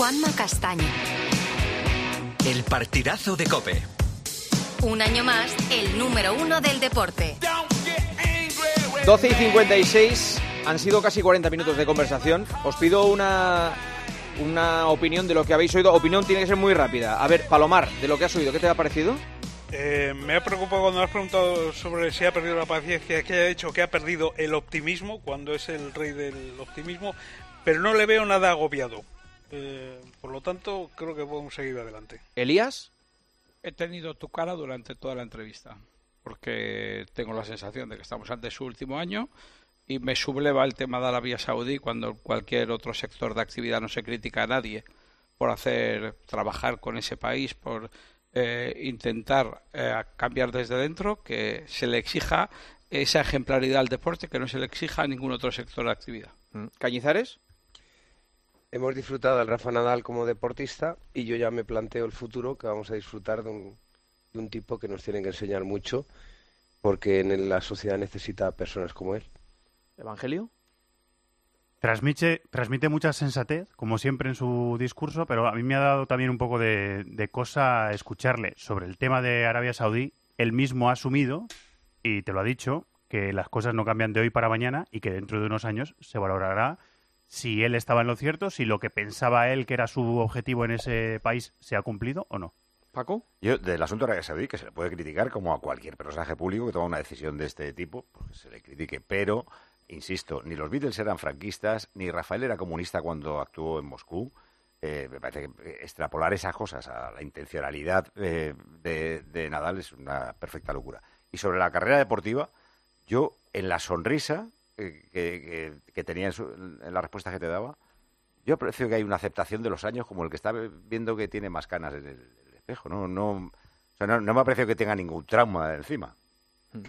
Juanma Castaño. El partidazo de Cope. Un año más, el número uno del deporte. 12 y 56 han sido casi 40 minutos de conversación. Os pido una, una opinión de lo que habéis oído. Opinión tiene que ser muy rápida. A ver, Palomar, de lo que has oído, ¿qué te ha parecido? Eh, me ha preocupado cuando me has preguntado sobre si ha perdido la paciencia, que haya dicho que ha perdido el optimismo, cuando es el rey del optimismo, pero no le veo nada agobiado. Eh, por lo tanto, creo que podemos seguir adelante. ¿Elías? He tenido tu cara durante toda la entrevista, porque tengo la sensación de que estamos ante su último año y me subleva el tema de Arabia Saudí cuando cualquier otro sector de actividad no se critica a nadie por hacer trabajar con ese país, por eh, intentar eh, cambiar desde dentro, que se le exija esa ejemplaridad al deporte que no se le exija a ningún otro sector de actividad. Mm. ¿Cañizares? Hemos disfrutado del Rafa Nadal como deportista y yo ya me planteo el futuro que vamos a disfrutar de un, de un tipo que nos tiene que enseñar mucho porque en la sociedad necesita personas como él. ¿Evangelio? Transmite, transmite mucha sensatez, como siempre en su discurso, pero a mí me ha dado también un poco de, de cosa escucharle sobre el tema de Arabia Saudí. Él mismo ha asumido, y te lo ha dicho, que las cosas no cambian de hoy para mañana y que dentro de unos años se valorará si él estaba en lo cierto, si lo que pensaba él que era su objetivo en ese país se ha cumplido o no. Paco. Yo, del asunto de Arabia Saudí, que se le puede criticar como a cualquier personaje público que toma una decisión de este tipo, porque se le critique, pero, insisto, ni los Beatles eran franquistas, ni Rafael era comunista cuando actuó en Moscú. Eh, me parece que extrapolar esas cosas a la intencionalidad eh, de, de Nadal es una perfecta locura. Y sobre la carrera deportiva, yo, en la sonrisa que, que, tenía en, su, en, la respuesta que te daba, yo aprecio que hay una aceptación de los años como el que está viendo que tiene más canas en el, espejo. No, no, no me aprecio que tenga ningún trauma encima.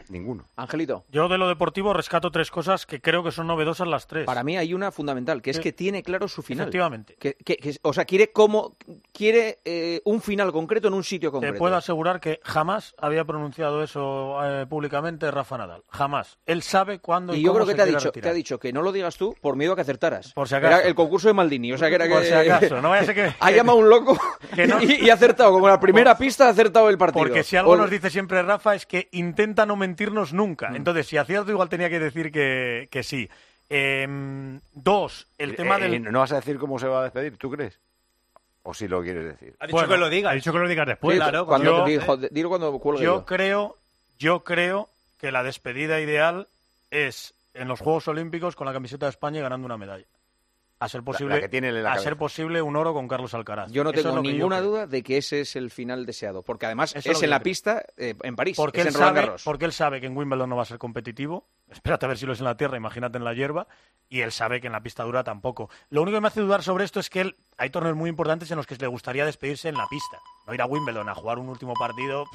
Ninguno. Angelito. Yo de lo deportivo rescato tres cosas que creo que son novedosas las tres. Para mí hay una fundamental, que es Sí. que tiene claro su final. Efectivamente. Que, que- que- o sea, quiere como quiere eh, un final concreto en un sitio Te concreto. puedo asegurar que jamás había pronunciado eso eh, públicamente Rafa Nadal. Jamás. Él sabe cuándo y, Y yo cómo creo que te ha dicho, retirar. te ha dicho que no lo digas tú por miedo a que acertaras. Por si acaso. Era el concurso de Maldini, o sea que era que Por si acaso, no vaya a ser que- ha llamado un loco Que no- y, y ha acertado como la primera pista ha acertado el partido. Porque si algo O- nos dice siempre Rafa es que intenta no mentirnos nunca. Mm. Entonces, si acierto, igual tenía que decir que, que sí. Em, dos, el tema Eh, eh, del... ¿No vas a decir cómo se va a despedir? ¿Tú crees? ¿O si lo quieres decir? Ha dicho Bueno, que lo diga. Ha dicho que lo digas Sí, después. claro, cuando yo- te dijo, dilo cuando cuelgue Yo yo. creo, yo creo que la despedida ideal es en los Juegos Olímpicos con la camiseta de España y ganando una medalla. A ser posible, la que tiene en la a cabeza. ser posible un oro con Carlos Alcaraz. Yo no tengo ninguna duda de que ese es el final deseado, porque además Eso es en la creo. pista eh, en París, Porque es él, en Roland sabe, Garros. porque él sabe que en Wimbledon no va a ser competitivo. Espérate a ver si lo es en la tierra, imagínate en la hierba. Y él sabe que en la pista dura tampoco. Lo único que me hace dudar sobre esto es que él, hay torneos muy importantes en los que le gustaría despedirse en la pista. No ir a Wimbledon a jugar un último partido.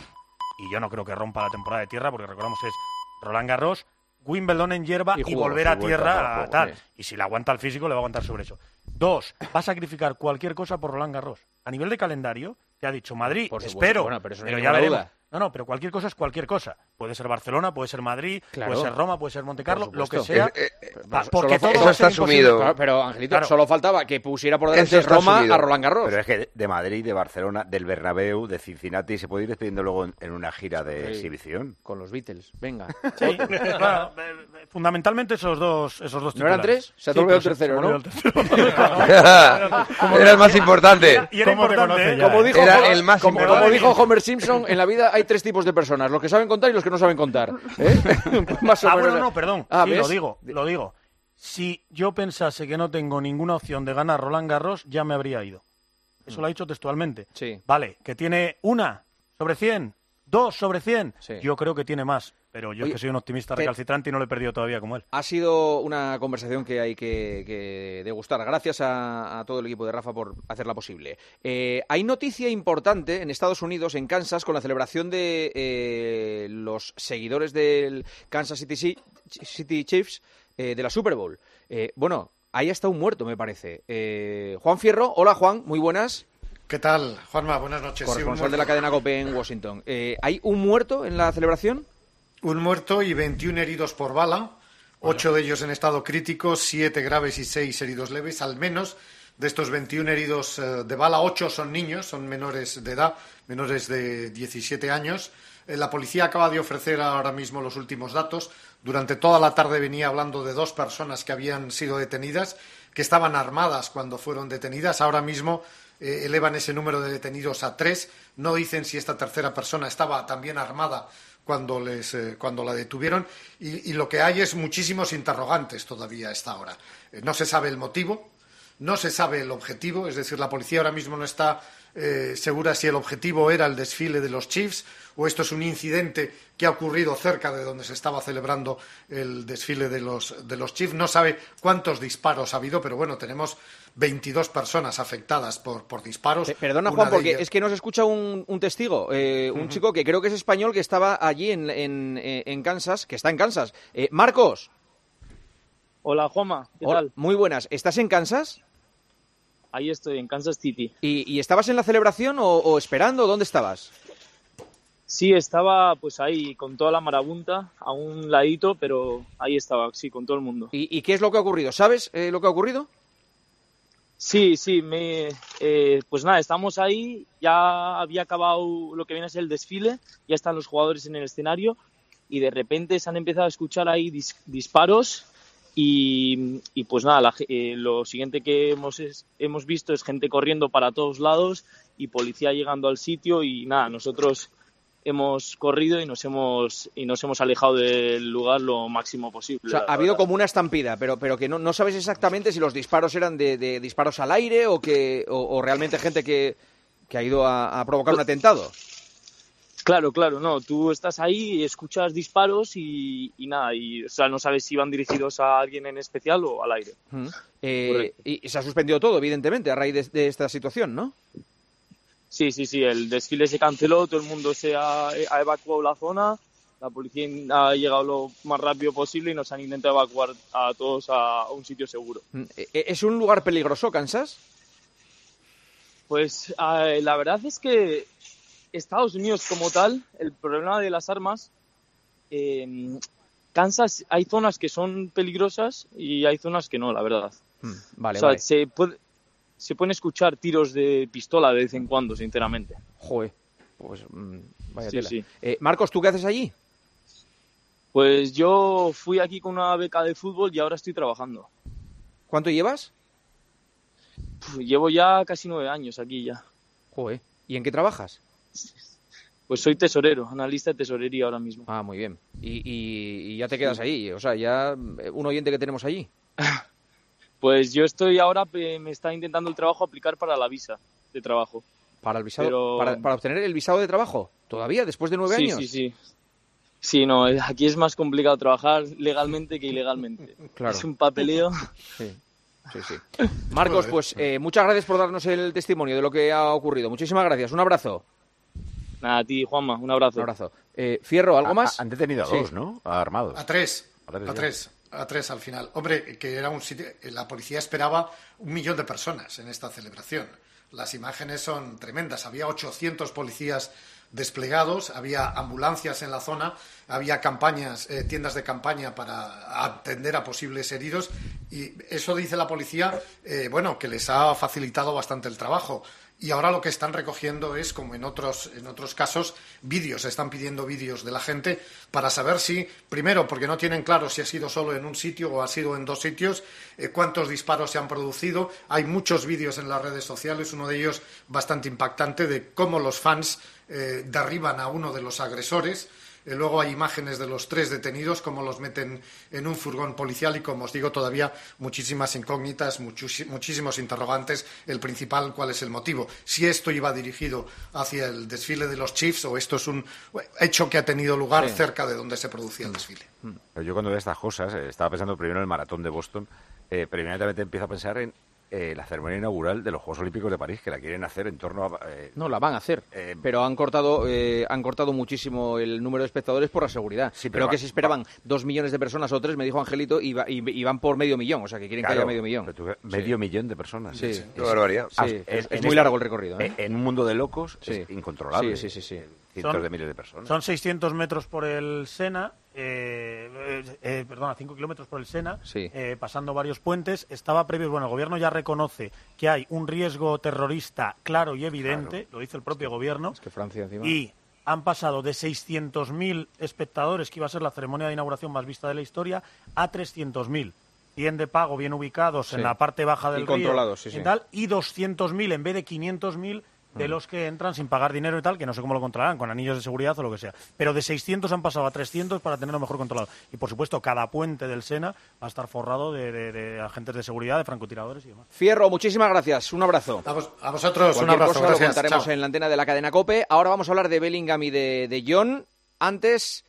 Y yo no creo que rompa la temporada de tierra, porque recordamos que es Roland Garros, Wimbledon en hierba Y volver a tierra a tal. sí. Y si le aguanta el físico, le va a aguantar sobre eso. Dos, va a sacrificar cualquier cosa por Roland Garros. A nivel de calendario, te ha dicho Madrid, Por espero. bueno, pero eso no ya veremos. duda. No, no, pero cualquier cosa es cualquier cosa. Puede ser Barcelona, puede ser Madrid, Claro. puede ser Roma, puede ser Monte Carlo, lo que sea. Eh, eh, Solo porque todo eso está asumido. Claro, pero Angelito, Claro. solo faltaba que pusiera por delante Roma asumido. a Roland Garros. Pero es que de Madrid, de Barcelona, del Bernabéu, de Cincinnati, se puede ir despidiendo luego en, en una gira de Sí. exhibición. Con los Beatles, venga. Sí, claro, eh, eh, fundamentalmente esos dos, esos dos ¿No eran tres? Se ha Sí, el tercero, ¿no? olvidó el tercero. Era el más importante. Y era ¿Cómo te importante, conoce ¿eh? ya, Como eh? dijo, Era Homer- el más como, importante. como dijo Homer Simpson, en la vida hay tres tipos de personas, los que saben contar y los que no saben contar. ¿eh? Más o Ah, menos. bueno, no, perdón. Ah, sí, lo digo, lo digo. Si yo pensase que no tengo ninguna opción de ganar Roland Garros, ya me habría ido. Eso lo ha dicho textualmente. Sí. Vale, que tiene una sobre 100, dos sobre 100. Sí. Yo creo que tiene más. Pero yo Oye, es que soy un optimista te- recalcitrante y no lo he perdido todavía como él. Ha sido una conversación que hay que, que degustar. Gracias a, a todo el equipo de Rafa por hacerla posible. Eh, hay noticia importante en Estados Unidos, en Kansas, con la celebración de eh, los seguidores del Kansas City, City Chiefs eh, de la Super Bowl. Eh, bueno, ahí está un muerto, me parece. Eh, Juan Fierro, hola Juan, muy buenas. ¿Qué tal, Juanma? Buenas noches. Sí, Corresponsal de la cadena COPE en Washington. Eh, ¿Hay un muerto en la celebración? Un muerto y 21 heridos por bala, ocho de ellos en estado crítico, siete graves y seis heridos leves, al menos De estos 21 heridos eh, de bala, 8 son niños, son menores de edad, menores de 17 años. Eh, la policía acaba de ofrecer ahora mismo los últimos datos. Durante toda la tarde venía hablando de dos personas que habían sido detenidas, que estaban armadas cuando fueron detenidas. Ahora mismo eh, elevan ese número de detenidos a tres. No dicen si esta tercera persona estaba también armada cuando, les, eh, cuando la detuvieron. Y, y, lo que hay es muchísimos interrogantes todavía a esta hora. Eh, no se sabe el motivo, no se sabe el objetivo, es decir, la policía ahora mismo no está eh, segura si el objetivo era el desfile de los Chiefs o esto es un incidente que ha ocurrido cerca de donde se estaba celebrando el desfile de los, de los Chiefs. No sabe cuántos disparos ha habido, pero bueno, tenemos 22 personas afectadas por, por disparos. Eh, perdona, Una Juan, porque ellas- es que nos escucha un, un testigo, eh, un chico que creo que es español que estaba allí en, en, eh, en Kansas, que está en Kansas. Eh, Marcos. Hola, Juanma, ¿qué Hola, tal? Muy buenas. ¿Estás en Kansas? Ahí estoy, en Kansas City. ¿Y, y estabas en la celebración o, o esperando? ¿Dónde estabas? Sí, estaba pues ahí con toda la marabunta, a un ladito, pero ahí estaba, sí, con todo el mundo. ¿Y, y qué es lo que ha ocurrido? ¿Sabes eh, lo que ha ocurrido? Sí, sí, me, eh, pues nada, estamos ahí, ya había acabado lo que viene a ser el desfile, ya están los jugadores en el escenario y de repente se han empezado a escuchar ahí dis- disparos y, y pues nada, la eh, lo siguiente que hemos, es- hemos visto es gente corriendo para todos lados y policía llegando al sitio y nada, nosotros hemos corrido y nos hemos, y nos hemos alejado del lugar lo máximo posible. O sea, ha habido como una estampida, pero, pero que no, no sabes exactamente si los disparos eran de, de disparos al aire o que o, o realmente gente que, que ha ido a, a provocar un atentado. Claro, claro, no, tú estás ahí escuchas disparos y, y nada, y o sea, no sabes si van dirigidos a alguien en especial o al aire. Eh, y, se ha suspendido todo, evidentemente, a raíz de, de esta situación, ¿no? Sí, sí, sí, el desfile se canceló, todo el mundo se ha, ha evacuado la zona, la policía ha llegado lo más rápido posible y nos han intentado evacuar a todos a, a un sitio seguro. Mm, eh, ¿Es un lugar peligroso, Kansas? Pues eh, la verdad es que Estados Unidos como tal, el problema de las armas, eh, Kansas hay zonas que son peligrosas y hay zonas que no, la verdad. Mm, Vale, o sea, vale. se, puede, se pueden escuchar tiros de pistola de vez en cuando, sinceramente. Joder, pues mm, vaya Sí, tela. sí. Eh, Marcos, ¿tú qué haces allí? Pues yo fui aquí con una beca de fútbol y ahora estoy trabajando. ¿Cuánto llevas? Puf, Llevo ya casi nueve años aquí ya. Joder, ¿y en qué trabajas? Pues soy tesorero, analista de tesorería ahora mismo. Ah, muy bien. Y, y- y ya te quedas ahí, o sea, ya eh, un oyente que tenemos allí. Pues yo estoy ahora, me está intentando el trabajo aplicar para la visa de trabajo. Para el visado, Pero- para, para obtener el visado de trabajo, todavía después de nueve sí, años. Sí, sí, Sí, no, aquí es más complicado trabajar legalmente que ilegalmente. Claro. Es un papeleo. Sí, sí, sí. Marcos, pues eh, muchas gracias por darnos el testimonio de lo que ha ocurrido. Muchísimas gracias. Un abrazo. Nada, a ti, Juanma, un abrazo. Un abrazo. Eh, Fierro, ¿algo Ha- más? ha- Han detenido a Sí. dos, ¿no? Armados. A tres. A tres A tres. A tres al final. Hombre, que era un sitio. La policía esperaba un millón de personas en esta celebración. Las imágenes son tremendas. Había 800 policías desplegados, había ambulancias en la zona, había campañas, eh, tiendas de campaña para atender a posibles heridos y eso dice la policía, eh, bueno, que les ha facilitado bastante el trabajo. Y ahora lo que están recogiendo es, como en otros, en otros casos, vídeos. Están pidiendo vídeos de la gente para saber si, primero, porque no tienen claro si ha sido solo en un sitio o ha sido en dos sitios, eh, cuántos disparos se han producido. Hay muchos vídeos en las redes sociales, uno de ellos bastante impactante, de cómo los fans eh, derriban a uno de los agresores. Luego hay imágenes de los tres detenidos, cómo los meten en un furgón policial y, como os digo, todavía muchísimas incógnitas, muchísimos interrogantes. El principal, ¿cuál es el motivo? Si esto iba dirigido hacia el desfile de los Chiefs o esto es un hecho que ha tenido lugar Sí. cerca de donde se producía el desfile. Pero yo cuando veo estas cosas, eh, estaba pensando primero en el maratón de Boston, eh, pero inmediatamente empiezo a pensar en eh, la ceremonia inaugural de los Juegos Olímpicos de París, que la quieren hacer en torno a... eh, No, la van a hacer. pero han cortado eh, han cortado muchísimo el número de espectadores por la seguridad. pero Creo va- que se esperaban dos millones de personas o tres, me dijo Angelito, y, va- y- y van por medio millón. O sea, que quieren que Claro, haya medio millón. tú medio millón de personas. Sí, Es- sí. es- Qué barbaridad. Ah, Sí, es- es en muy esta- largo el recorrido, ¿eh? En un mundo de locos Sí. es incontrolable. Sí, sí, sí, sí. Cientos Son- de miles de personas. Son 600 metros por el Sena. Eh, perdón, a 5 kilómetros por el Sena, Sí. eh, pasando varios puentes. Estaba previsto, bueno, el gobierno ya reconoce que hay un riesgo terrorista claro y evidente, lo dice el propio gobierno, Es que Francia encima. y han pasado de 600.000 espectadores, que iba a ser la ceremonia de inauguración más vista de la historia, a 300.000. 100 de pago bien ubicados Sí. en la parte baja del Y río controlados, sí, y sí. y 200.000 en vez de 500.000 de los que entran sin pagar dinero y tal, que no sé cómo lo controlarán, con anillos de seguridad o lo que sea. Pero de 600 han pasado a 300 para tenerlo mejor controlado. Y por supuesto, cada puente del Sena va a estar forrado de, de- de agentes de seguridad, de francotiradores y demás. Fierro, muchísimas gracias. Un abrazo. A, vos- a vosotros, un abrazo. cosa lo Gracias. contaremos Chao. en la antena de la cadena COPE. Ahora vamos a hablar de Bellingham y de, de John. Antes,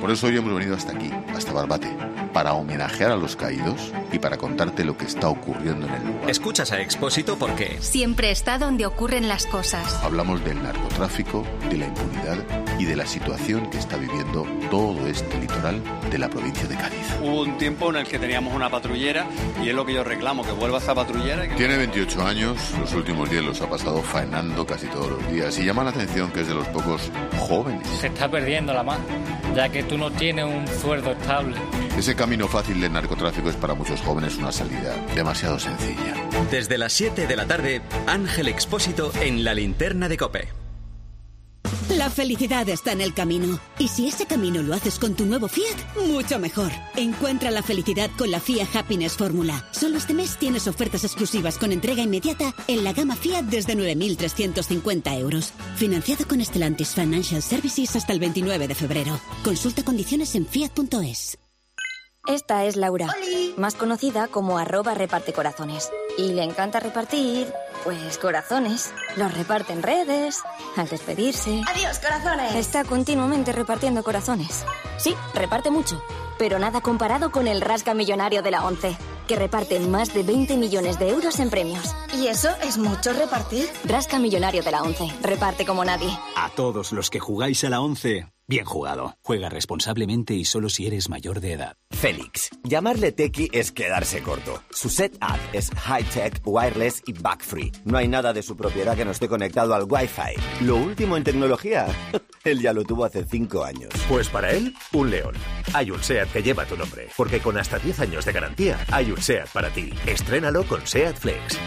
Por eso hoy hemos venido hasta aquí, hasta Barbate, para homenajear a los caídos y para contarte lo que está ocurriendo en el lugar. Escuchas a Expósito porque Siempre está donde ocurren las cosas. Hablamos del narcotráfico, de la impunidad y de la situación que está viviendo todo este litoral de la provincia de Cádiz. Hubo un tiempo en el que teníamos una patrullera y es lo que yo reclamo, que vuelva esa patrullera. que- Tiene 28 años, los últimos días los ha pasado faenando casi todos los días y llama la atención que es de los pocos jóvenes. Se está perdiendo la mano, ya que tú no tienes un sueldo estable. Ese camino fácil del narcotráfico es para muchos jóvenes una salida demasiado sencilla. desde las 7 de la tarde, Ángel Expósito en la linterna de Cope. La felicidad está en el camino. Y si ese camino lo haces con tu nuevo Fiat, mucho mejor. Encuentra la felicidad con la Fiat Happiness Fórmula. Solo este mes tienes ofertas exclusivas con entrega inmediata en la gama Fiat desde 9.350 euros. Financiado con Stellantis Financial Services hasta el 29 de febrero. Consulta condiciones en fiat.es. Esta es Laura, más conocida como arroba reparte corazones. Y le encanta repartir, pues corazones. Los reparte en redes, al despedirse. Adiós, corazones. Está continuamente repartiendo corazones. Sí, reparte mucho, pero nada comparado con el rasca millonario de la ONCE, que reparte más de 20 millones de euros en premios. ¿Y eso es mucho repartir? Rasca millonario de la ONCE, reparte como nadie. A todos los que jugáis a la 11, bien jugado. Juega responsablemente y solo si eres mayor de edad. Félix. Llamarle tequi es quedarse corto. Su setup es high-tech, wireless y bug-free. No hay nada de su propiedad que no esté conectado al Wi-Fi. Lo último en tecnología, él ya lo tuvo hace cinco años. Pues para él, un león. Hay un SEAT que lleva tu nombre, porque con hasta 10 años de garantía, hay un SEAT para ti. Estrénalo con SEAT Flex.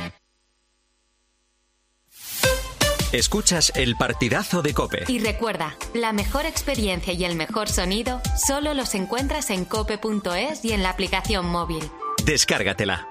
Escuchas el partidazo de Cope. Y recuerda, la mejor experiencia y el mejor sonido solo los encuentras en cope.es y en la aplicación móvil. Descárgatela.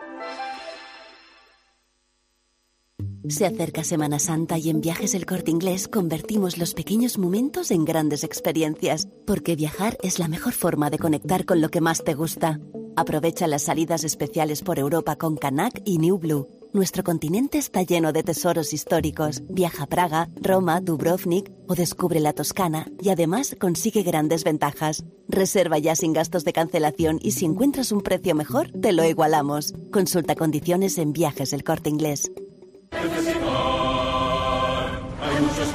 Se acerca Semana Santa y en Viajes El Corte Inglés convertimos los pequeños momentos en grandes experiencias, porque viajar es la mejor forma de conectar con lo que más te gusta. Aprovecha las salidas especiales por Europa con Canac y New Blue. Nuestro continente está lleno de tesoros históricos. Viaja a Praga, Roma, Dubrovnik o descubre la Toscana y además consigue grandes ventajas. Reserva ya sin gastos de cancelación y si encuentras un precio mejor, te lo igualamos. Consulta condiciones en Viajes El Corte Inglés. Hay muchos.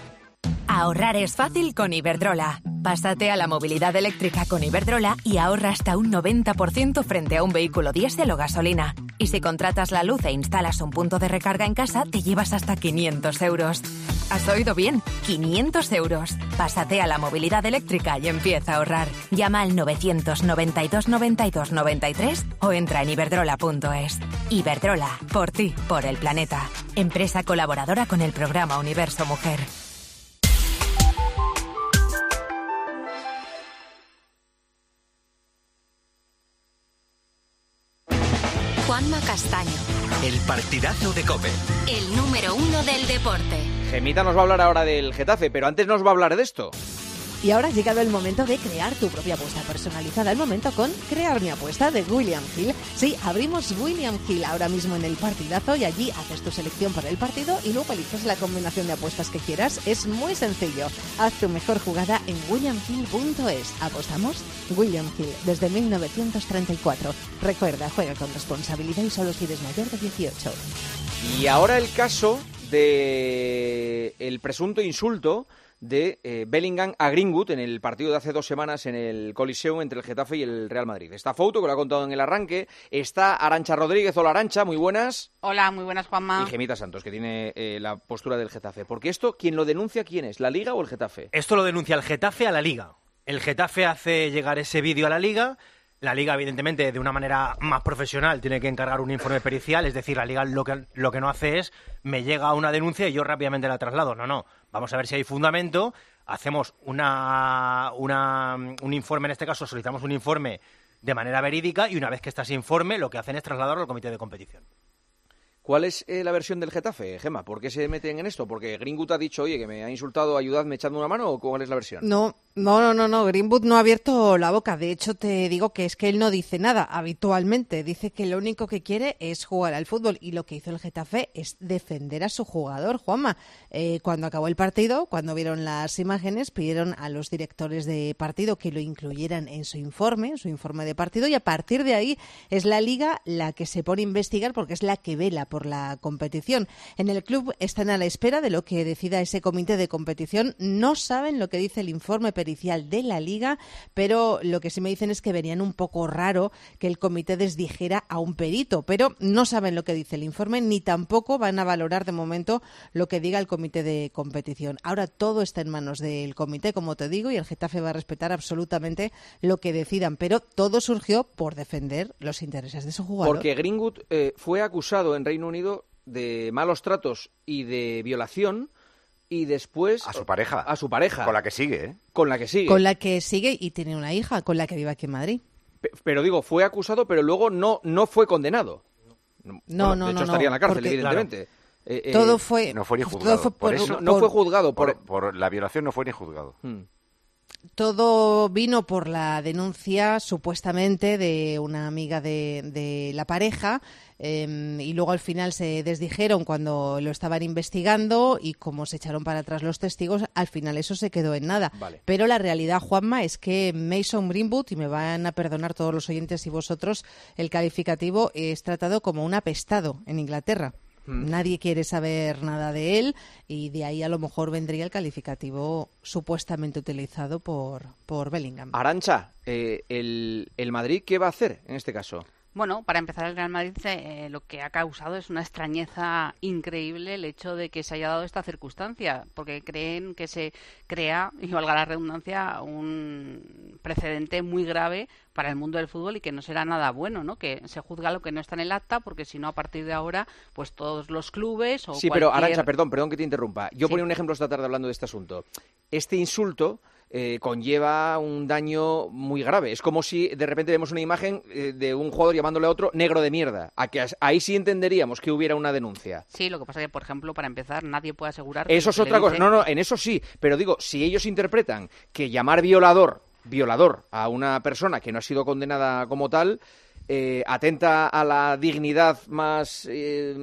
Ahorrar es fácil con Iberdrola. Pásate a la movilidad eléctrica con Iberdrola y ahorra hasta un 90% frente a un vehículo diésel o gasolina. Y si contratas la luz e instalas un punto de recarga en casa, te llevas hasta 500 euros. ¿Has oído bien? 500 euros. Pásate a la movilidad eléctrica y empieza a ahorrar. Llama al 992 92 93 o entra en iberdrola.es. Iberdrola, por ti, por el planeta. Empresa colaboradora con el programa Universo Mujer. Juanma Castaño, El partidazo de Cope. el número uno del deporte. Gemita nos va a hablar ahora del Getafe, pero antes nos va a hablar de esto. Y ahora ha llegado el momento de crear tu propia apuesta personalizada. El momento con Crear mi apuesta de William Hill. Sí, abrimos William Hill ahora mismo en el partidazo y allí haces tu selección para el partido y luego la combinación de apuestas que quieras. Es muy sencillo. Haz tu mejor jugada en williamhill.es. ¿Apostamos? William Hill, desde 1934. Recuerda, juega con responsabilidad y solo si eres mayor de 18. Y ahora el caso de el presunto insulto de eh, Bellingham a Greenwood en el partido de hace dos semanas en el Coliseum entre el Getafe y el Real Madrid. Está Foto, que lo ha contado en el arranque. Está Arancha Rodríguez. Hola, Arancha, muy buenas. Hola, muy buenas, Juanma. Y Gemita Santos, que tiene eh, la postura del Getafe. Porque esto, ¿quién lo denuncia quién es? ¿La Liga o el Getafe? Esto lo denuncia el Getafe a la Liga. El Getafe hace llegar ese vídeo a la Liga. La Liga, evidentemente, de una manera más profesional, tiene que encargar un informe pericial. Es decir, la Liga lo que, lo que no hace es me llega una denuncia y yo rápidamente la traslado. No, no. Vamos a ver si hay fundamento. Hacemos una, una, un informe, en este caso solicitamos un informe de manera verídica y una vez que está ese informe, lo que hacen es trasladarlo al comité de competición. ¿Cuál es eh, la versión del Getafe, Gema? ¿Por qué se meten en esto? ¿Porque Greenwood ha dicho, oye, que me ha insultado, ayudadme echadme una mano? ¿O cuál es la versión? No, no, no, no, no. Greenwood no ha abierto la boca. De hecho, te digo que es que él no dice nada habitualmente. Dice que lo único que quiere es jugar al fútbol. Y lo que hizo el Getafe es defender a su jugador, Juanma. Eh, cuando acabó el partido, cuando vieron las imágenes, pidieron a los directores de partido que lo incluyeran en su informe, en su informe de partido. Y a partir de ahí es la liga la que se pone a investigar porque es la que vela por la competición. En el club están a la espera de lo que decida ese comité de competición. No saben lo que dice el informe pericial de la liga, pero lo que sí me dicen es que verían un poco raro que el comité desdijera a un perito, pero no saben lo que dice el informe ni tampoco van a valorar de momento lo que diga el comité de competición. Ahora todo está en manos del comité, como te digo, y el Getafe va a respetar absolutamente lo que decidan, pero todo surgió por defender los intereses de su jugador. Porque Greenwood eh, fue acusado en Reino Unido de malos tratos y de violación y después A su pareja. a su pareja Con la que sigue, ¿eh? con la que sigue Con la que sigue y tiene una hija, con la que vive aquí en Madrid. Pe- pero digo fue acusado pero luego no no fue condenado No, Bueno, no, de hecho no, estaría en la cárcel porque- evidentemente Eh, eh, Todo fue- No fue ni todo juzgado. fue por por- eso. no fue juzgado por, Por, por la violación no fue ni juzgado. Hmm. Todo vino por la denuncia supuestamente de una amiga de, de la pareja eh, y luego al final se desdijeron cuando lo estaban investigando y como se echaron para atrás los testigos, al final eso se quedó en nada. Vale. Pero la realidad, Juanma, es que Mason Greenwood, y me van a perdonar todos los oyentes y vosotros, el calificativo es tratado como un apestado en Inglaterra. Mm. Nadie quiere saber nada de él y de ahí a lo mejor vendría el calificativo supuestamente utilizado por, por Bellingham. Arancha eh, el, el Madrid qué va a hacer en este caso Bueno, para empezar, el Real Madrid eh, lo que ha causado es una extrañeza increíble el hecho de que se haya dado esta circunstancia, porque creen que se crea, y valga la redundancia, un precedente muy grave para el mundo del fútbol y que no será nada bueno, ¿no? Que se juzga lo que no está en el acta, porque si no, a partir de ahora, pues todos los clubes o Sí, pero cualquier- Arancha, perdón, perdón que te interrumpa. Yo Sí. ponía un ejemplo esta tarde hablando de este asunto. Este insulto eh, conlleva un daño muy grave. Es como si de repente vemos una imagen eh, de un jugador llamándole a otro negro de mierda. A que ahí sí entenderíamos que hubiera una denuncia. Sí, lo que pasa es que, por ejemplo, para empezar, nadie puede asegurar... Eso es otra cosa. dice- No, no, en eso sí. Pero digo, si ellos interpretan que llamar violador, violador a una persona que no ha sido condenada como tal, eh, atenta a la dignidad más, eh,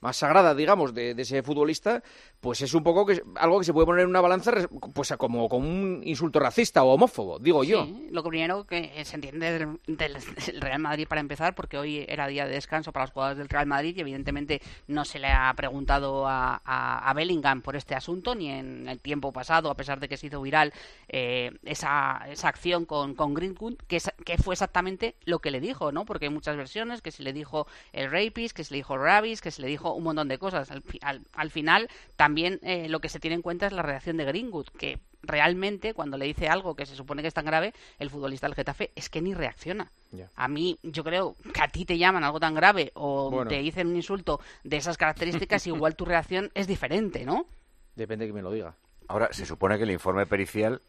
más sagrada, digamos, de, de ese futbolista, pues es un poco que algo que se puede poner en una balanza pues como, como un insulto racista o homófobo, digo yo. Sí, lo que primero que se entiende del, Real Madrid para empezar, porque hoy era día de descanso para los jugadores del Real Madrid y evidentemente no se le ha preguntado a, a- Bellingham por este asunto, ni en el tiempo pasado, a pesar de que se hizo viral eh, esa, esa acción con, con Greenwood, que, que fue exactamente lo que le dijo, ¿no? Porque hay muchas versiones, que se le dijo el rapist, que se le dijo rabies, que se le dijo un montón de cosas. Al- al final, también eh, lo que se tiene en cuenta es la reacción de Greenwood, que realmente cuando le dice algo que se supone que es tan grave, el futbolista del Getafe es que ni reacciona. A mí, yo creo que a ti te llaman algo tan grave o Bueno. te dicen un insulto de esas características, igual tu reacción es diferente, ¿no? Depende de que me lo diga. Ahora, se supone que el informe pericial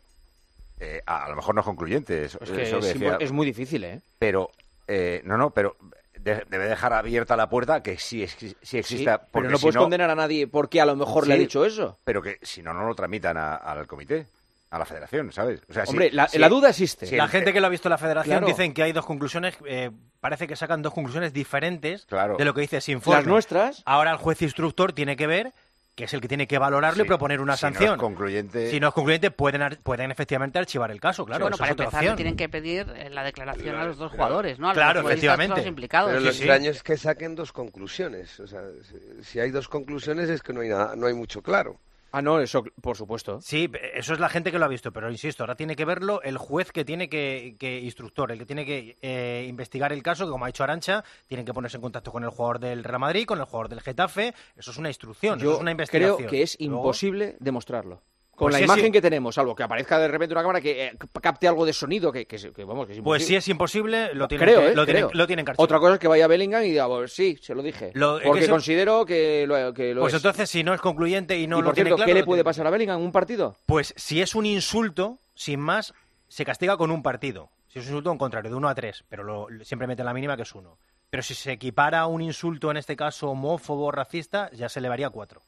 eh, a, a lo mejor no es concluyente. Eso, Es que eso es, decía- impo- es muy difícil, ¿eh? Pero, eh, no, no, pero de- debe dejar abierta la puerta que sí, sí exista. Sí, pero no si puedes condenar a nadie porque a lo mejor le ha dicho eso. Pero que si no, no lo tramitan a- al comité, a la federación, ¿sabes? O sea, si- Hombre, la, si- la duda existe. si la el- gente que lo ha visto en la federación Claro. dicen que hay dos conclusiones, eh, parece que sacan dos conclusiones diferentes Claro. de lo que dice ese informe. Las nuestras. Ahora el juez instructor tiene que ver, que es el que tiene que valorarlo y proponer una Si no es sanción. concluyente- Si no es concluyente, pueden, pueden efectivamente archivar el caso, claro. bueno, para empezar, opción. tienen que pedir eh, la declaración a los dos jugadores, ¿no? A los Claro, futbolistas, efectivamente. los implicados. Pero Sí, lo sí. extraño es que saquen dos conclusiones. O sea, si, si hay dos conclusiones es que no hay nada, no hay mucho claro. Ah, no, eso, por supuesto. Sí, eso es la gente que lo ha visto, pero insisto, ahora tiene que verlo el juez que tiene que, que instructor, el que tiene que eh, investigar el caso, que como ha dicho Arancha, tienen que ponerse en contacto con el jugador del Real Madrid, con el jugador del Getafe, eso es una instrucción, eso Yo es una investigación. creo que es Luego- imposible demostrarlo. Con Pues la sí, imagen sí. que tenemos, salvo que aparezca de repente una cámara que eh, capte algo de sonido, que, que, es- que, vamos, que es Pues si imposible. es imposible, lo tienen, creo, que, ¿eh? lo tienen, lo tienen. Otra cosa es que vaya Bellingham y diga, pues sí, se lo dije. Lo- porque considero que lo, que lo Pues es. entonces, si no es concluyente y no y lo por tiene cierto, claro, ¿qué le puede pasar a Bellingham en un partido? Pues si es un insulto, sin más, se castiga con un partido. Si es un insulto, en contrario, de uno a tres, pero lo- siempre meten la mínima que es uno. Pero si se equipara a un insulto, en este caso homófobo o racista, ya se elevaría a cuatro.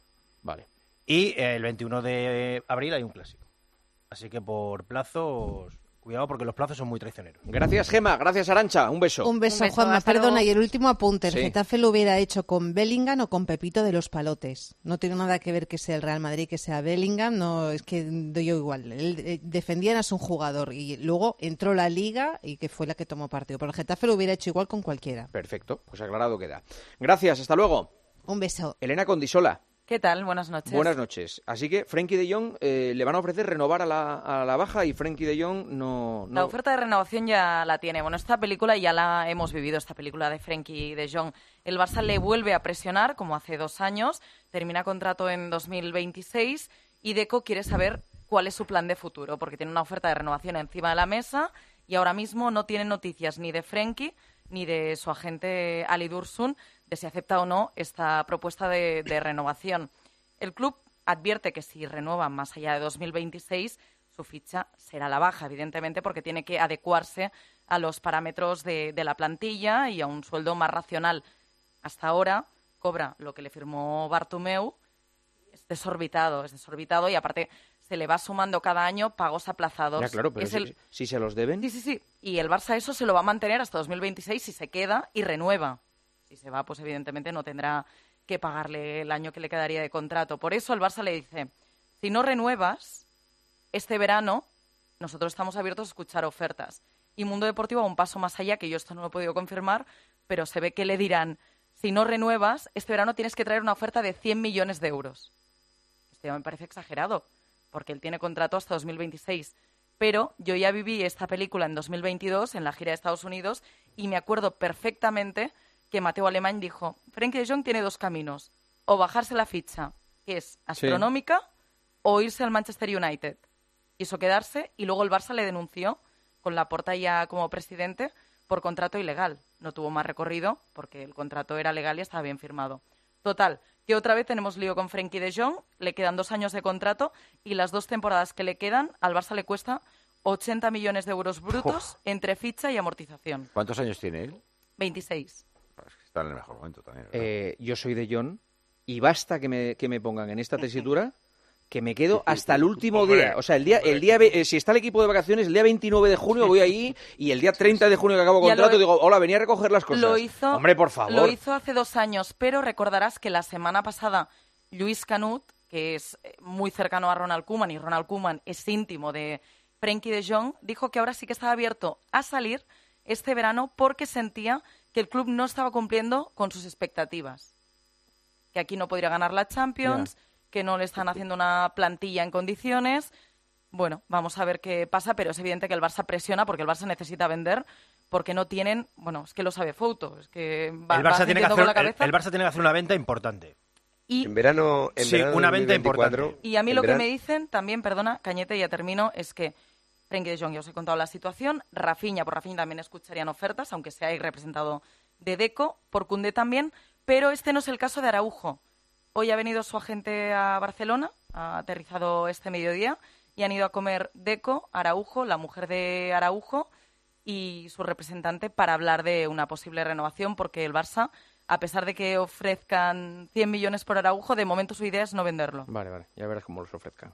Vale. Y eh, el 21 de abril hay un clásico. Así que por plazos, cuidado porque los plazos son muy traicioneros. Gracias, Gema. Gracias, Arancha. Un beso. Un beso, Un beso, Juanma. Perdona, luego. y el último apunte. El Sí. Getafe lo hubiera hecho con Bellingham o con Pepito de los Palotes. No tiene nada que ver que sea el Real Madrid, que sea Bellingham. No, es que doy yo igual. Él, eh, defendían a su jugador y luego entró la Liga y que fue la que tomó partido. Pero el Getafe lo hubiera hecho igual con cualquiera. Perfecto, pues aclarado queda. Gracias, hasta luego. Un beso. Elena Condisola. ¿Qué tal? Buenas noches. Buenas noches. Así que Frenkie de Jong eh, le van a ofrecer renovar a la, a la baja y Frenkie de Jong no, no- La oferta de renovación ya la tiene. Bueno, esta película ya la hemos vivido, esta película de Frenkie de Jong. El Barça le vuelve a presionar, como hace dos años, termina contrato en 2026 y Deco quiere saber cuál es su plan de futuro, porque tiene una oferta de renovación encima de la mesa y ahora mismo no tiene noticias ni de Frenkie ni de su agente Ali Dursun de si acepta o no esta propuesta de, de renovación. El club advierte que si renueva más allá de 2026, su ficha será la baja, evidentemente, porque tiene que adecuarse a los parámetros de, de la plantilla y a un sueldo más racional. Hasta ahora cobra lo que le firmó Bartomeu, es desorbitado, es desorbitado y aparte se le va sumando cada año pagos aplazados. Ya, claro, pero Es si, el- si se los deben... Sí, sí, sí. Y el Barça eso se lo va a mantener hasta 2026 si se queda y renueva. Si se va, pues evidentemente no tendrá que pagarle el año que le quedaría de contrato. Por eso el Barça le dice, si no renuevas, este verano nosotros estamos abiertos a escuchar ofertas. Y Mundo Deportivo va un paso más allá, que yo esto no lo he podido confirmar, pero se ve que le dirán, si no renuevas, este verano tienes que traer una oferta de 100 millones de euros. Esto ya me parece exagerado, porque él tiene contrato hasta 2026. Pero yo ya viví esta película en 2022, en la gira de Estados Unidos, y me acuerdo perfectamente que Mateo Alemán dijo, Frenkie de Jong tiene dos caminos, o bajarse la ficha, que es astronómica, o irse al Manchester United. Quiso quedarse y luego el Barça le denunció, con la porta ya como presidente, por contrato ilegal. No tuvo más recorrido, porque el contrato era legal y estaba bien firmado. Total, que otra vez tenemos lío con Frenkie de Jong, le quedan dos años de contrato y las dos temporadas que le quedan al Barça le cuesta 80 millones de euros brutos entre ficha y amortización. ¿Cuántos años tiene él? 26. Está en el mejor momento también. Eh, yo soy de John y basta que me, que me pongan en esta tesitura que me quedo hasta el último Hombre, día. O sea, el día, el día eh, si está el equipo de vacaciones, el día 29 de junio voy ahí y el día 30 de junio que acabo contrato lo- digo, hola, venía a recoger las cosas. Lo hizo, Hombre, por favor. Lo hizo hace dos años, pero recordarás que la semana pasada Luis Canut, que es eh, muy cercano a Ronald Koeman y Ronald Koeman es íntimo de Frenkie de Jong, dijo que ahora sí que estaba abierto a salir este verano porque sentía que el club no estaba cumpliendo con sus expectativas. Que aquí no podría ganar la Champions, que no le están haciendo una plantilla en condiciones. Bueno, vamos a ver qué pasa, pero es evidente que el Barça presiona porque el Barça necesita vender porque no tienen, bueno, es que lo sabe Fouto, es que va, el, Barça tiene que hacer, con la cabeza. el Barça tiene que hacer una venta importante. Y, En verano, en Sí, verano una venta 2024, importante. y a mí lo que me dicen también, perdona, Cañete, ya termino, es que Frenkie de Jong, ya os he contado la situación, Rafinha, por Rafinha también escucharían ofertas, aunque sea ahí representado de Deco, por Cundé también, pero este no es el caso de Araujo. Hoy ha venido su agente a Barcelona, ha aterrizado este mediodía, y han ido a comer Deco, Araujo, la mujer de Araujo, y su representante para hablar de una posible renovación, porque el Barça, a pesar de que ofrezcan 100 millones por Araujo, de momento su idea es no venderlo. Vale, vale, ya verás cómo los ofrezcan.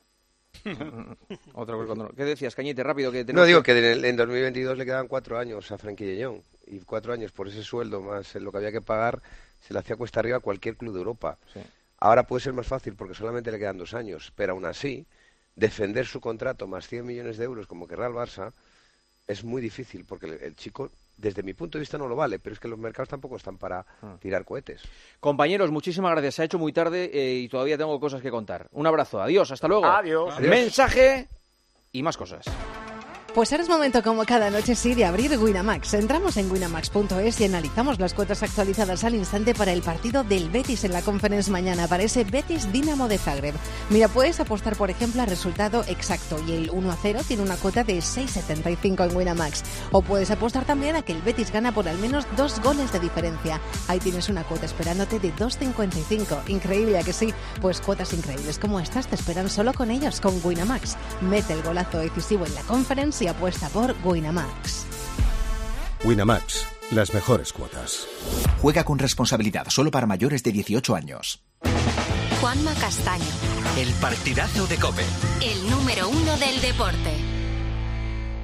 Otra cuando no- ¿Qué decías, Cañete? Rápido, que No, digo que en, el- en 2022 le quedan cuatro años a Frenkie de Jong. Y cuatro años por ese sueldo más lo que había que pagar se le hacía cuesta arriba a cualquier club de Europa. Ahora puede ser más fácil porque solamente le quedan dos años. Pero aún así, defender su contrato más 100 millones de euros como querrá el Barça es muy difícil porque el, el chico, desde mi punto de vista, no lo vale. Pero es que los mercados tampoco están para Ah. tirar cohetes. Compañeros, muchísimas gracias. Se ha hecho muy tarde eh, y todavía tengo cosas que contar. Un abrazo. Adiós. Hasta luego. Adiós. Adiós. Mensaje y más cosas. Pues ahora es momento, como cada noche sí, de abrir Winamax. Entramos en winamax.es y analizamos las cuotas actualizadas al instante para el partido del Betis en la conferencia mañana, para ese Betis Dinamo de Zagreb. Mira, puedes apostar, por ejemplo, al resultado exacto y el 1 a 0 tiene una cuota de 6,75 en Winamax. O puedes apostar también a que el Betis gana por al menos dos goles de diferencia. Ahí tienes una cuota esperándote de 2,55. Increíble, ¿a que sí? Pues cuotas increíbles como estas te esperan solo con ellos, con Winamax. Mete el golazo decisivo en la conferencia y apuesta por Winamax. Winamax, las mejores cuotas. Juega con responsabilidad solo para mayores de 18 años. Juanma Castaño, El partidazo de Cope. el número uno del deporte.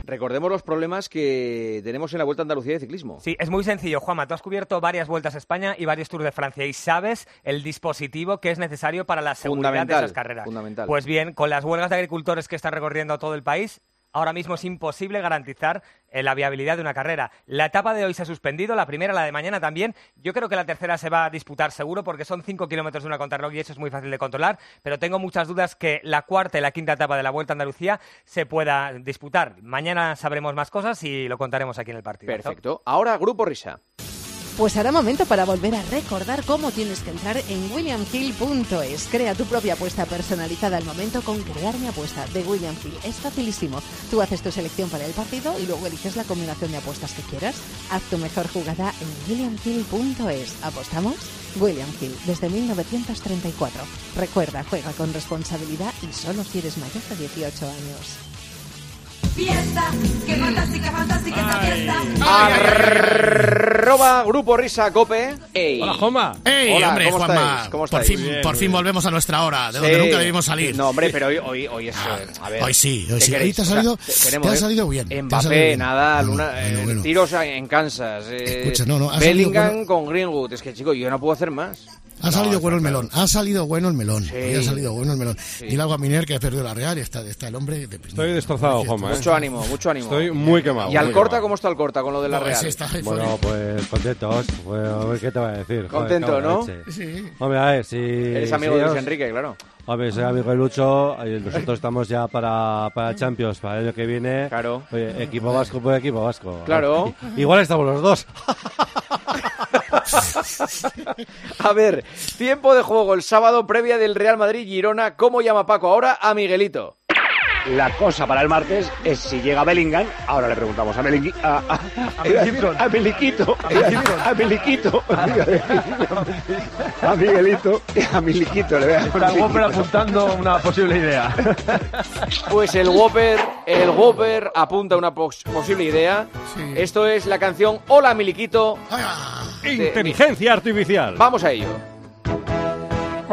Recordemos los problemas que tenemos en la Vuelta a Andalucía de ciclismo. Sí, es muy sencillo, Juanma. Tú has cubierto varias vueltas a España y varios Tours de Francia y sabes el dispositivo que es necesario para la seguridad de esas carreras. fundamental. Pues bien, con las huelgas de agricultores que están recorriendo todo el país, ahora mismo es imposible garantizar eh, la viabilidad de una carrera. La etapa de hoy se ha suspendido, la primera, la de mañana también. Yo creo que la tercera se va a disputar seguro porque son 5 kilómetros de una contrarreloj y eso es muy fácil de controlar, pero tengo muchas dudas que la cuarta y la quinta etapa de la Vuelta a Andalucía se pueda disputar. Mañana sabremos más cosas y lo contaremos aquí en el partido. Perfecto. Ahora, Grupo Risa. Pues hará momento para volver a recordar cómo tienes que entrar en williamhill.es. Crea tu propia apuesta personalizada al momento con Crear mi apuesta de William Hill. Es facilísimo. Tú haces tu selección para el partido y luego eliges la combinación de apuestas que quieras. Haz tu mejor jugada en williamhill.es. ¿Apostamos? William Hill, desde 1934. Recuerda, juega con responsabilidad y solo si eres mayor de 18 años. Fiesta, qué fantástica, fantástica esta fiesta. Arroba Grupo Risa Cope. Hola. ¡Ey, Hola, hombre, ¿cómo Juanma! estáis? ¿Cómo por fin, Bien, por fin volvemos a nuestra hora, de Sí. donde nunca debimos salir. No, hombre, pero hoy, hoy, hoy es. a ver, Hoy sí, hoy ¿qué sí. Queréis? te ha O sea, salido, te- ha salido bien. Mbappé. Nadal, Bueno, una- bueno, eh, bueno. tiros en Kansas. eh, Escucha, no, no, ha salido Bellingham bueno. con Greenwood. Es que, chico, yo no puedo hacer más. Ha salido bueno el melón, ha salido bueno el melón. Sí. Ha salido bueno el melón. Dile algo a Miner que ha perdido la Real y está, está el hombre. de- Estoy destrozado, Juanma. ¿eh? Mucho ánimo, mucho ánimo. Estoy muy quemado. ¿Y al Corta quemado. cómo está el Corta con lo de la No, Real? está Bueno, pues contentos. Pues, a ver qué te voy a decir. Contento, la ¿no? Sí. Hombre, a ver, si. Eres amigo si de Luis Enrique, claro. Hombre, soy amigo de Lucho. y Nosotros estamos ya para, para Champions, para el año que viene. Claro. Oye, equipo vasco por equipo vasco. Claro. Igual estamos los dos. A ver, tiempo de juego el sábado previa del Real Madrid-Girona. ¿Cómo llama Paco ahora a Miguelito? La cosa para el martes es si llega Bellingham. Ahora le preguntamos a Bellingham. A, a, a, Meliquito. A Meliquito. A Miguelito. A Miguelito. Le voy a Está Whopper apuntando una posible idea. Pues el Whopper, el Whopper apunta una pos- posible idea. Esto es la canción Hola Miliquito. de- Inteligencia artificial. Vamos a ello.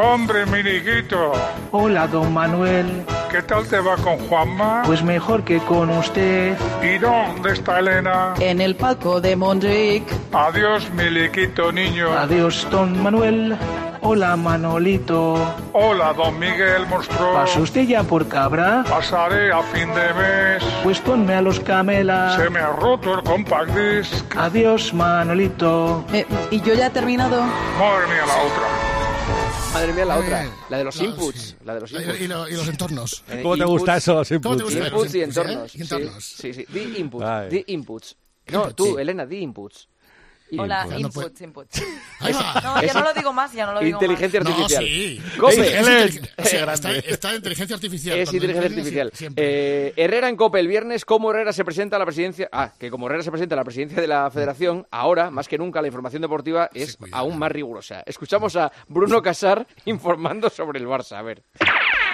Hombre, Miriquito. Hola, don Manuel. ¿Qué tal te va con Juanma? Pues mejor que con usted. ¿Y dónde está Elena? En el palco de Mondrick. Adiós, Miliquito, niño. Adiós, don Manuel. Hola, Manolito. Hola, don Miguel Monstruo. ¿Pasó usted ya por cabra? Pasaré a fin de mes. Pues ponme a los camelas. Se me ha roto el compact disc. Adiós, Manolito. Eh, ¿Y yo ya he terminado? Madre mía, la otra. Madre mía, la Eh, otra. La de los no, inputs. La de los Y, inputs. y lo- y los entornos. Eh, ¿Cómo te inputs- gusta eso, los ¿Cómo te inputs? gusta? Inputs y ¿eh? entornos. Y entornos. Sí, sí, sí. Di inputs. Ay. Di inputs. No, tú. Elena, di inputs. Hola, Cuando inputs, inputs. Ahí va. No, ya no lo digo más, ya no lo digo Inteligencia No, artificial. sí. Cope. Sí, es Helen. inteligen- o sea, está, está en inteligencia artificial. Es inteligencia artificial. Eh, Herrera en Cope el viernes, ¿cómo Herrera se presenta a la presidencia? Ah, que como Herrera se presenta a la presidencia de la federación, ahora, más que nunca, la información deportiva es aún más rigurosa. Escuchamos a Bruno Casar informando sobre el Barça. A ver.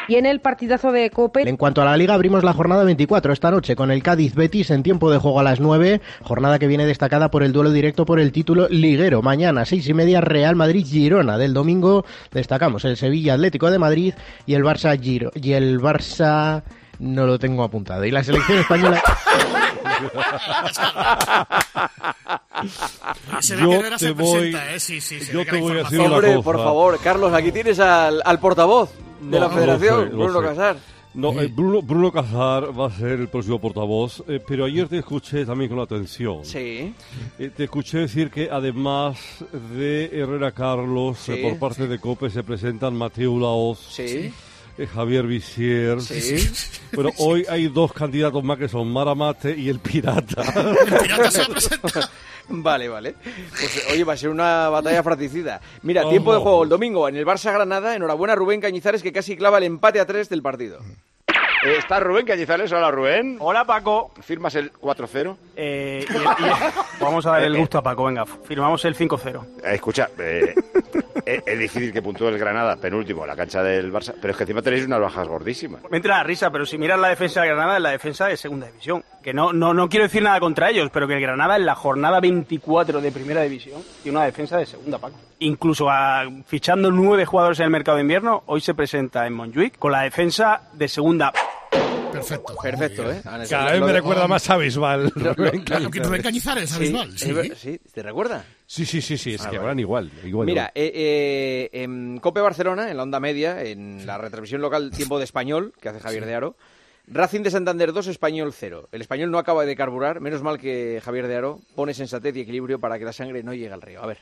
Y en el partidazo de Cope. En cuanto a la Liga, abrimos la jornada 24 esta noche con el Cádiz Betis en tiempo de juego a las 9. Jornada que viene destacada por el duelo directo por el título liguero. Mañana, seis y media, Real Madrid Girona. Del domingo destacamos el Sevilla Atlético de Madrid y el Barça Giro. Y el Barça. No lo tengo apuntado. Y la selección española. Se ve Yo que te voy- presenta, ¿eh? Sí, sí, se yo te voy a decir una Hombre, cosa. por favor, Carlos, aquí tienes al, al portavoz de la federación, lo sé, lo Bruno sé. Casar. No, eh, Bruno, Bruno Casar va a ser el próximo portavoz, eh, pero ayer te escuché también con atención. Sí. Eh, te escuché decir que además de Herrera Carlos, Sí. eh, por parte de COPE se presentan Mateo Laoz, Sí. Eh, Javier Visier. Sí. Bueno, hoy hay dos candidatos más que son Maramate y el Pirata. El pirata se presenta. Vale, vale. Pues oye, va a ser una batalla fratricida. Mira, Ojo. tiempo de juego el domingo en el Barça Granada. Enhorabuena Rubén Cañizares que casi clava el empate a tres del partido. Eh, Está Rubén Cañizales. Hola, Rubén. Hola, Paco. ¿Firmas el 4-0? Eh, y- y- vamos a dar el gusto a Paco, venga. Firmamos el 5-0. Eh, escucha, eh, eh, es difícil que puntúe el Granada, penúltimo, en la cancha del Barça, pero es que encima tenéis unas bajas gordísimas. Me entra la risa, pero si miras la defensa de Granada, es la defensa de segunda división. Que no, no, no quiero decir nada contra ellos, pero que el Granada en la jornada 24 de primera división tiene una defensa de segunda, Paco. Incluso a- fichando nueve jugadores en el mercado de invierno, hoy se presenta en Montjuic con la defensa de segunda. Perfecto. Perfecto, ¿eh? Cada vez me recuerda más a Bisbal. Lo- lo- Rubén Claro, que Rubén Cañizares, Sí, abismal. es Sí. sí, ¿te recuerda? Sí, sí, sí, sí, es Ah, que hablan igual. igual Mira, eh, eh, en Cope Barcelona, en la onda media, en la retransmisión local Tiempo de Español, que hace Javier de Aro, Racing de Santander 2, Español 0. El español no acaba de carburar, menos mal que Javier de Aro pone sensatez y equilibrio para que la sangre no llegue al río. A ver.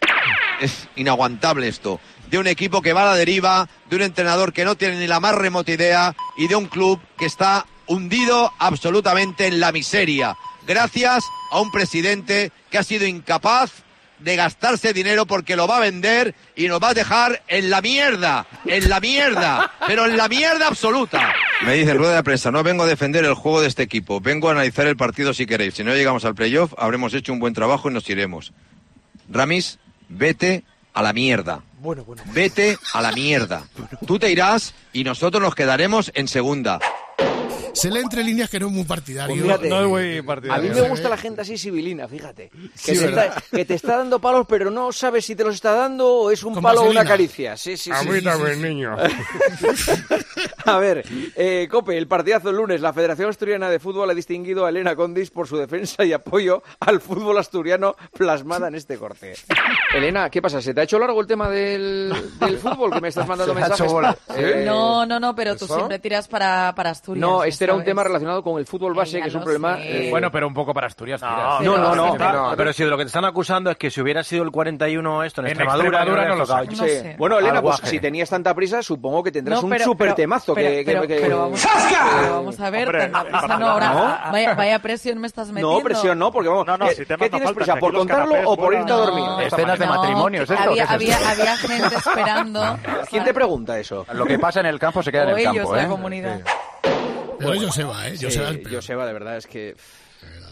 Es inaguantable esto. De un equipo que va a la deriva, de un entrenador que no tiene ni la más remota idea y de un club que está hundido absolutamente en la miseria. Gracias a un presidente que ha sido incapaz de gastarse dinero porque lo va a vender y nos va a dejar en la mierda, en la mierda, pero en la mierda absoluta. Me dicen rueda de prensa, no vengo a defender el juego de este equipo, vengo a analizar el partido si queréis. Si no llegamos al playoff, habremos hecho un buen trabajo y nos iremos. Ramis, vete a la mierda. Bueno, bueno. Vete a la mierda. Tú te irás y nosotros nos quedaremos en segunda. Se lee entre líneas que no es muy partidario. Pues fíjate, no es muy A partidario. mí me gusta la gente así civilina, fíjate. Que, Sí, te está, que te está dando palos, pero no sabes si te los está dando o es un Con palo o una caricia. Sí, sí, A sí. mí sí, también, sí. niño. A ver, eh, Cope, el partidazo el lunes. La Federación Asturiana de Fútbol ha distinguido a Elena Condis por su defensa y apoyo al fútbol asturiano plasmada en este corte. Elena, ¿qué pasa? ¿Se te ha hecho largo el tema del, del fútbol? Que me estás mandando mensajes. bola. Eh, No, no, no, pero tú siempre tiras para, para Asturias. No, este era un sabes. tema relacionado con el fútbol base, que es un problema. eh, Bueno, pero un poco para Asturias. No, tiras. no, no, Pero- no. Pero si de lo que te están acusando es que si hubiera sido el 41 esto en, En Extremadura, no lo. Sí. sé. Bueno, Elena, pues si tenías tanta prisa, supongo que tendrás No, un pero- super pero- temazo pero- que, que- pero- que- pero vamos, pero vamos a ver, Hombre, tanta prisa no, ¿no? ahora, vaya, vaya presión me estás metiendo. No, presión no, porque vamos. No, no, ¿qué, si temas qué no tienes prisa? ¿Por contarlo o por irte a dormir? No, Escenas de no, matrimonio, ¿es que esto? Había, gente esperando. ¿Quién te pregunta eso? Lo que pasa en el campo se queda en el ellos, campo, la ¿eh? comunidad. Pero es Joseba, ¿eh? Sí, Joseba peor. Joseba, de verdad, es que.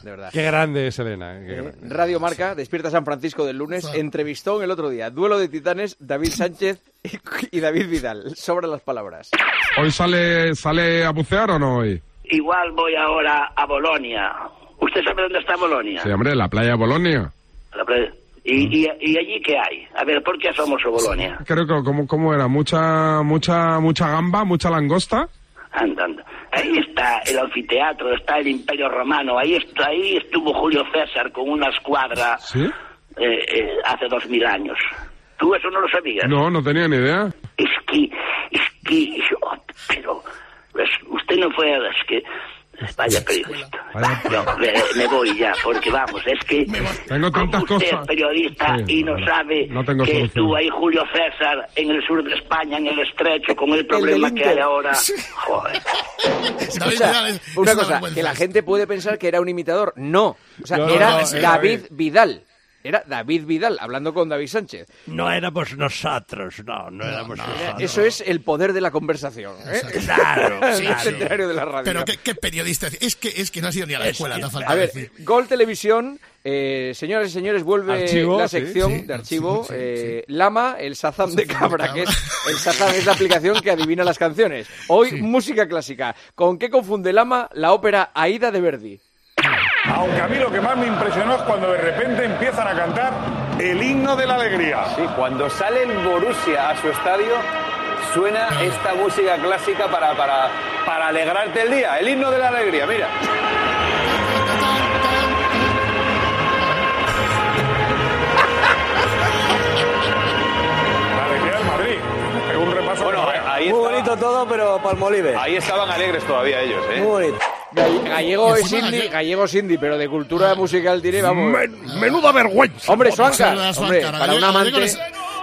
De verdad. Qué grande es Elena. eh, qué Eh, grande. Radio Marca, Despierta San Francisco del lunes, entrevistó el otro día. Duelo de titanes, David Sánchez y, y David Vidal. Sobre las palabras. ¿Hoy sale, sale a bucear o no hoy? Igual voy ahora a Bolonia. ¿Usted sabe dónde está Bolonia? Sí, hombre, la playa de Bolonia. La playa- ¿Y, y, y allí qué hay? A ver, ¿por qué es famoso Bolonia? Creo que, ¿cómo, cómo era? Mucha, mucha, mucha gamba, mucha langosta. Anda, anda. Ahí está el anfiteatro, está el Imperio Romano, ahí, est- ahí estuvo Julio César con una escuadra ¿Sí? eh, eh, hace dos mil años. ¿Tú eso no lo sabías? No, no tenía ni idea. Es que, es que, oh, pero, pues, usted no fue a es que, vaya periodista. Yo me, me voy ya, porque vamos, es que Tengo tantas usted es cosas. periodista Sí, y no vale. sabe No tengo que solución. estuvo ahí Julio César en el sur de España, en el estrecho, con el problema que hay ahora. Joder. Una cosa, que la gente puede pensar que era un imitador. No. O sea, No, era no, David. Vidal. Era David Vidal, hablando con David Sánchez. No éramos nosotros, no, no éramos nosotros. Eso es el poder de la conversación. ¿eh? Claro, el claro. centenario de la radio. Pero qué, qué periodista. Es que, es que no ha sido ni a la escuela, te ha faltado A ver, decir. Gol Televisión, eh, señoras y señores, vuelve Archivo, la sí, sección sí, de archivo. sí, sí, eh, Lama, el Sazam de Cabra, que es el Sazam es la aplicación que adivina las canciones. Hoy, música clásica. ¿Con qué confunde Lama la ópera Aida de Verdi? Aunque a mí lo que más me impresionó es cuando de repente empiezan a cantar el himno de la alegría. Sí, cuando sale el Borussia a su estadio, suena esta música clásica para, para, para alegrarte el día. El himno de la alegría, mira. La alegría del Madrid. Pegó un repaso. Bueno, ahí Muy bonito todo, pero Palmolive. Ahí estaban alegres todavía ellos, ¿eh? Muy bonito. Gall- Gallego es indie, gallego es indie, pero de cultura musical diré, vamos. menuda vergüenza. Hombre, Suanca, hombre, para un amante.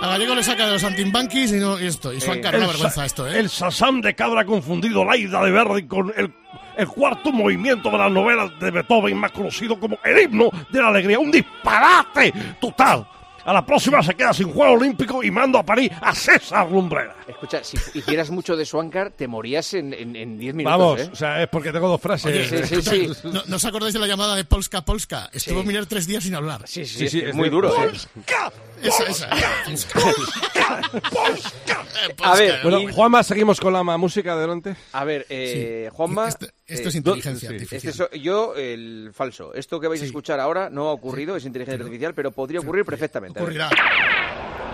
A Gallego le saca de los antimbanquis y, no, y esto. Y Suanca, una El vergüenza esto, ¿eh? El Sasán de Cabra ha confundido la ida de Verdi con el, el cuarto movimiento de las novelas de Beethoven, más conocido como el himno de la alegría. ¡Un disparate total! A la próxima se queda sin juego olímpico y mando a París a César Lumbrera. Escucha, si hicieras mucho de Swankar, te morías en 10 en, diez minutos. Vamos, ¿eh? o sea, es porque tengo dos frases. Oye, ¿no, ¿No os acordáis de la llamada de Polska Polska? Estuvo Miner tres días sin hablar. Sí, Sí, sí, es muy duro. sí. Esa, esa. A ver, Bueno, y- Juanma, seguimos con la música adelante. A ver, eh, Juanma. Esto- esto es eh, inteligencia do- artificial. este so- yo, el falso. Esto que vais a escuchar ahora no ha ocurrido, es inteligencia artificial, pero podría ocurrir perfectamente. A ver.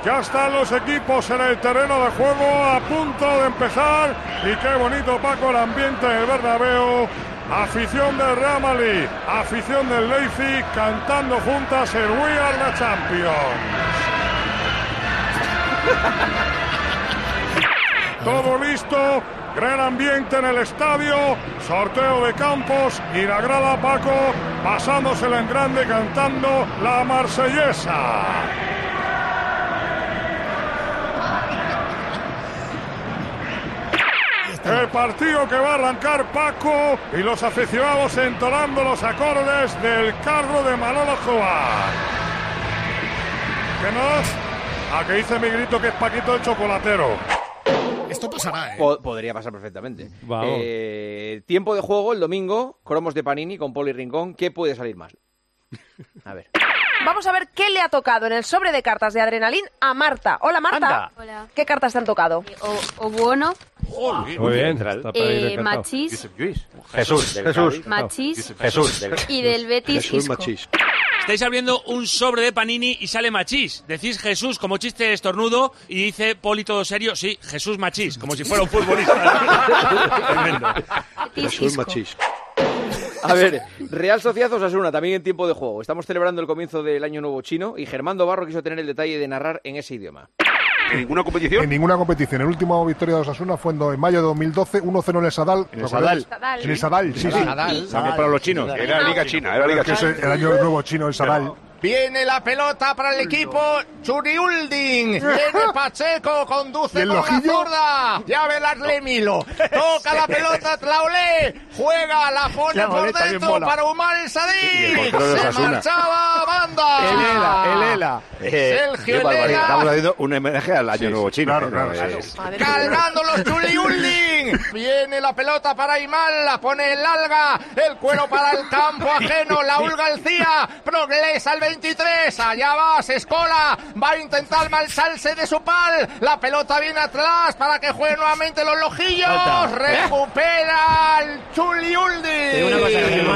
Ya están los equipos en el terreno de juego a punto de empezar y qué bonito Paco el ambiente del Bernabéu. Afición del Real Madrid, afición del Leipzig cantando juntas el We Are the Champions. Todo listo, gran ambiente en el estadio, sorteo de campos y la grada Paco pasándosela en grande cantando la marsellesa. El partido que va a arrancar Paco y los aficionados entonando los acordes del carro de Manolo Escobar. ¿Qué no? A que dice mi grito que es Paquito el chocolatero. Esto pasará, ¿eh? Po- podría pasar perfectamente. Eh, tiempo de juego el domingo, cromos de Panini con Poli Rincón. ¿Qué puede salir mal? A ver. Vamos a ver qué le ha tocado en el sobre de cartas de Adrenalin a Marta. Hola, Marta. Anda. Hola. ¿Qué cartas te han tocado? O buono, Muy bien. está para ir eh, encantado. Machís Jesús, del Cádiz. Machís Jesús, del y del Betis Isco. Estáis abriendo un sobre de Panini y sale Machís. Decís Jesús como chiste de estornudo y dice Poli todo serio, sí, Jesús Machís, como si fuera un futbolista. Tremendo. Jesús Machís. A ver, Real Sociedad Osasuna, también en tiempo de juego. Estamos celebrando el comienzo del Año Nuevo Chino y Germando Barro quiso tener el detalle de narrar en ese idioma. ¿En ninguna competición? En ninguna competición. El último victoria de Osasuna fue en, do- en mayo de 2012, 1-0 en el Sadal. En el. Sadal. En el Sadal, sí, sí. Sadal. Para los chinos. Era Liga China, era Liga China. el, el año nuevo chino, el Sadal. Viene la pelota para el equipo Churiulding. Viene Pacheco, conduce ¿Y el por la zurda. Ya velarle Milo. Toca la pelota Tlaolé. Juega, la pone La por dentro para Umar el Sadik. Se marchaba banda. El Ela, el Ela. Sergio Qué barbaridad. Elena. Estamos haciendo un homenaje al año nuevo chino. Claro, pero claro, es- Cargando los Chuliulding. Viene la pelota para Imal, la pone el alga. El cuero para el campo ajeno. Laúl García. Progresa al 23. Allá va, se escola. Va a intentar marcharse de su pal. La pelota viene atrás para que juegue nuevamente los lojillos. Falta. Recupera el Chuliulding.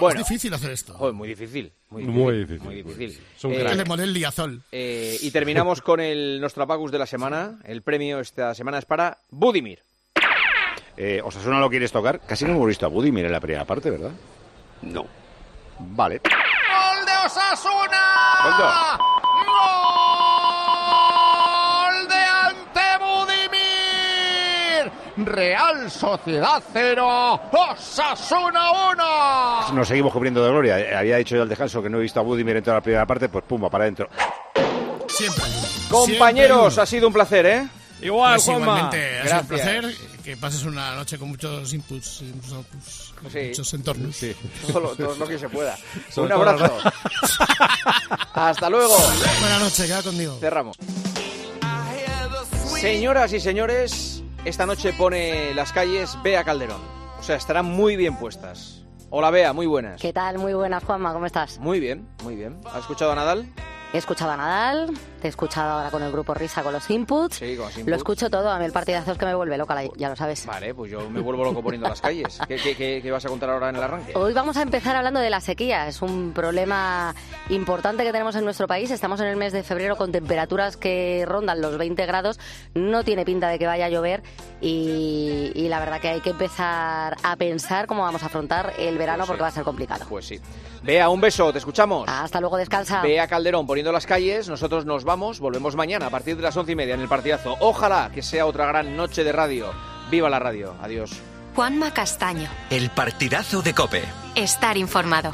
Bueno. Es difícil hacer esto. Joder, muy difícil. Muy Muy difícil. difícil. Muy difícil. Es un Eh, liazol. eh, y terminamos con el Nostrapacus de la semana. El premio esta semana es para Budimir. Eh, Osasuna lo quieres tocar. Casi no hemos visto a Budimir en la primera parte, ¿verdad? No. Vale. Osasuna. ¡Gol de Ante Budimir! Real Sociedad 0, Osasuna 1. Nos seguimos cubriendo de gloria. Eh, había dicho yo al descanso que no he visto a Budimir en toda la primera parte, pues pumba, para adentro. Siempre. Compañeros, ha sido un placer, ¿eh? Igual, pues Juanma. Igualmente, un placer que pases una noche con muchos inputs, muchos outputs, con Sí. muchos entornos. Todo lo, todo lo que se pueda. Sobre Un abrazo. Hasta luego. Buenas noches, queda conmigo. Cerramos. Señoras y señores, esta noche pone las calles Bea Calderón. O sea, estarán muy bien puestas. Hola Bea, muy buenas. ¿Qué tal? Muy buenas, Juanma, ¿cómo estás? Muy bien, muy bien. ¿Has escuchado a Nadal? He escuchado a Nadal, te he escuchado ahora con el grupo Risa con los inputs. Sí, con los Lo inputs. escucho todo, a mí el partidazo es que me vuelve loca, ya lo sabes. Vale, pues yo me vuelvo loco poniendo las calles. ¿Qué, qué- qué- qué vas a contar ahora en el arranque? Hoy vamos a empezar hablando de la sequía. Es un problema importante que tenemos en nuestro país. Estamos en el mes de febrero con temperaturas que rondan los 20 grados. No tiene pinta de que vaya a llover y, y la verdad que hay que empezar a pensar cómo vamos a afrontar el verano Pues sí. porque va a ser complicado. Pues sí. Bea, un beso, te escuchamos. Hasta luego, descansa. Bea Calderón poniendo las calles, nosotros nos vamos, volvemos mañana a partir de las once y media en el partidazo. Ojalá que sea otra gran noche de radio. Viva la radio, adiós. Juanma Castaño. El partidazo de Cope. Estar informado.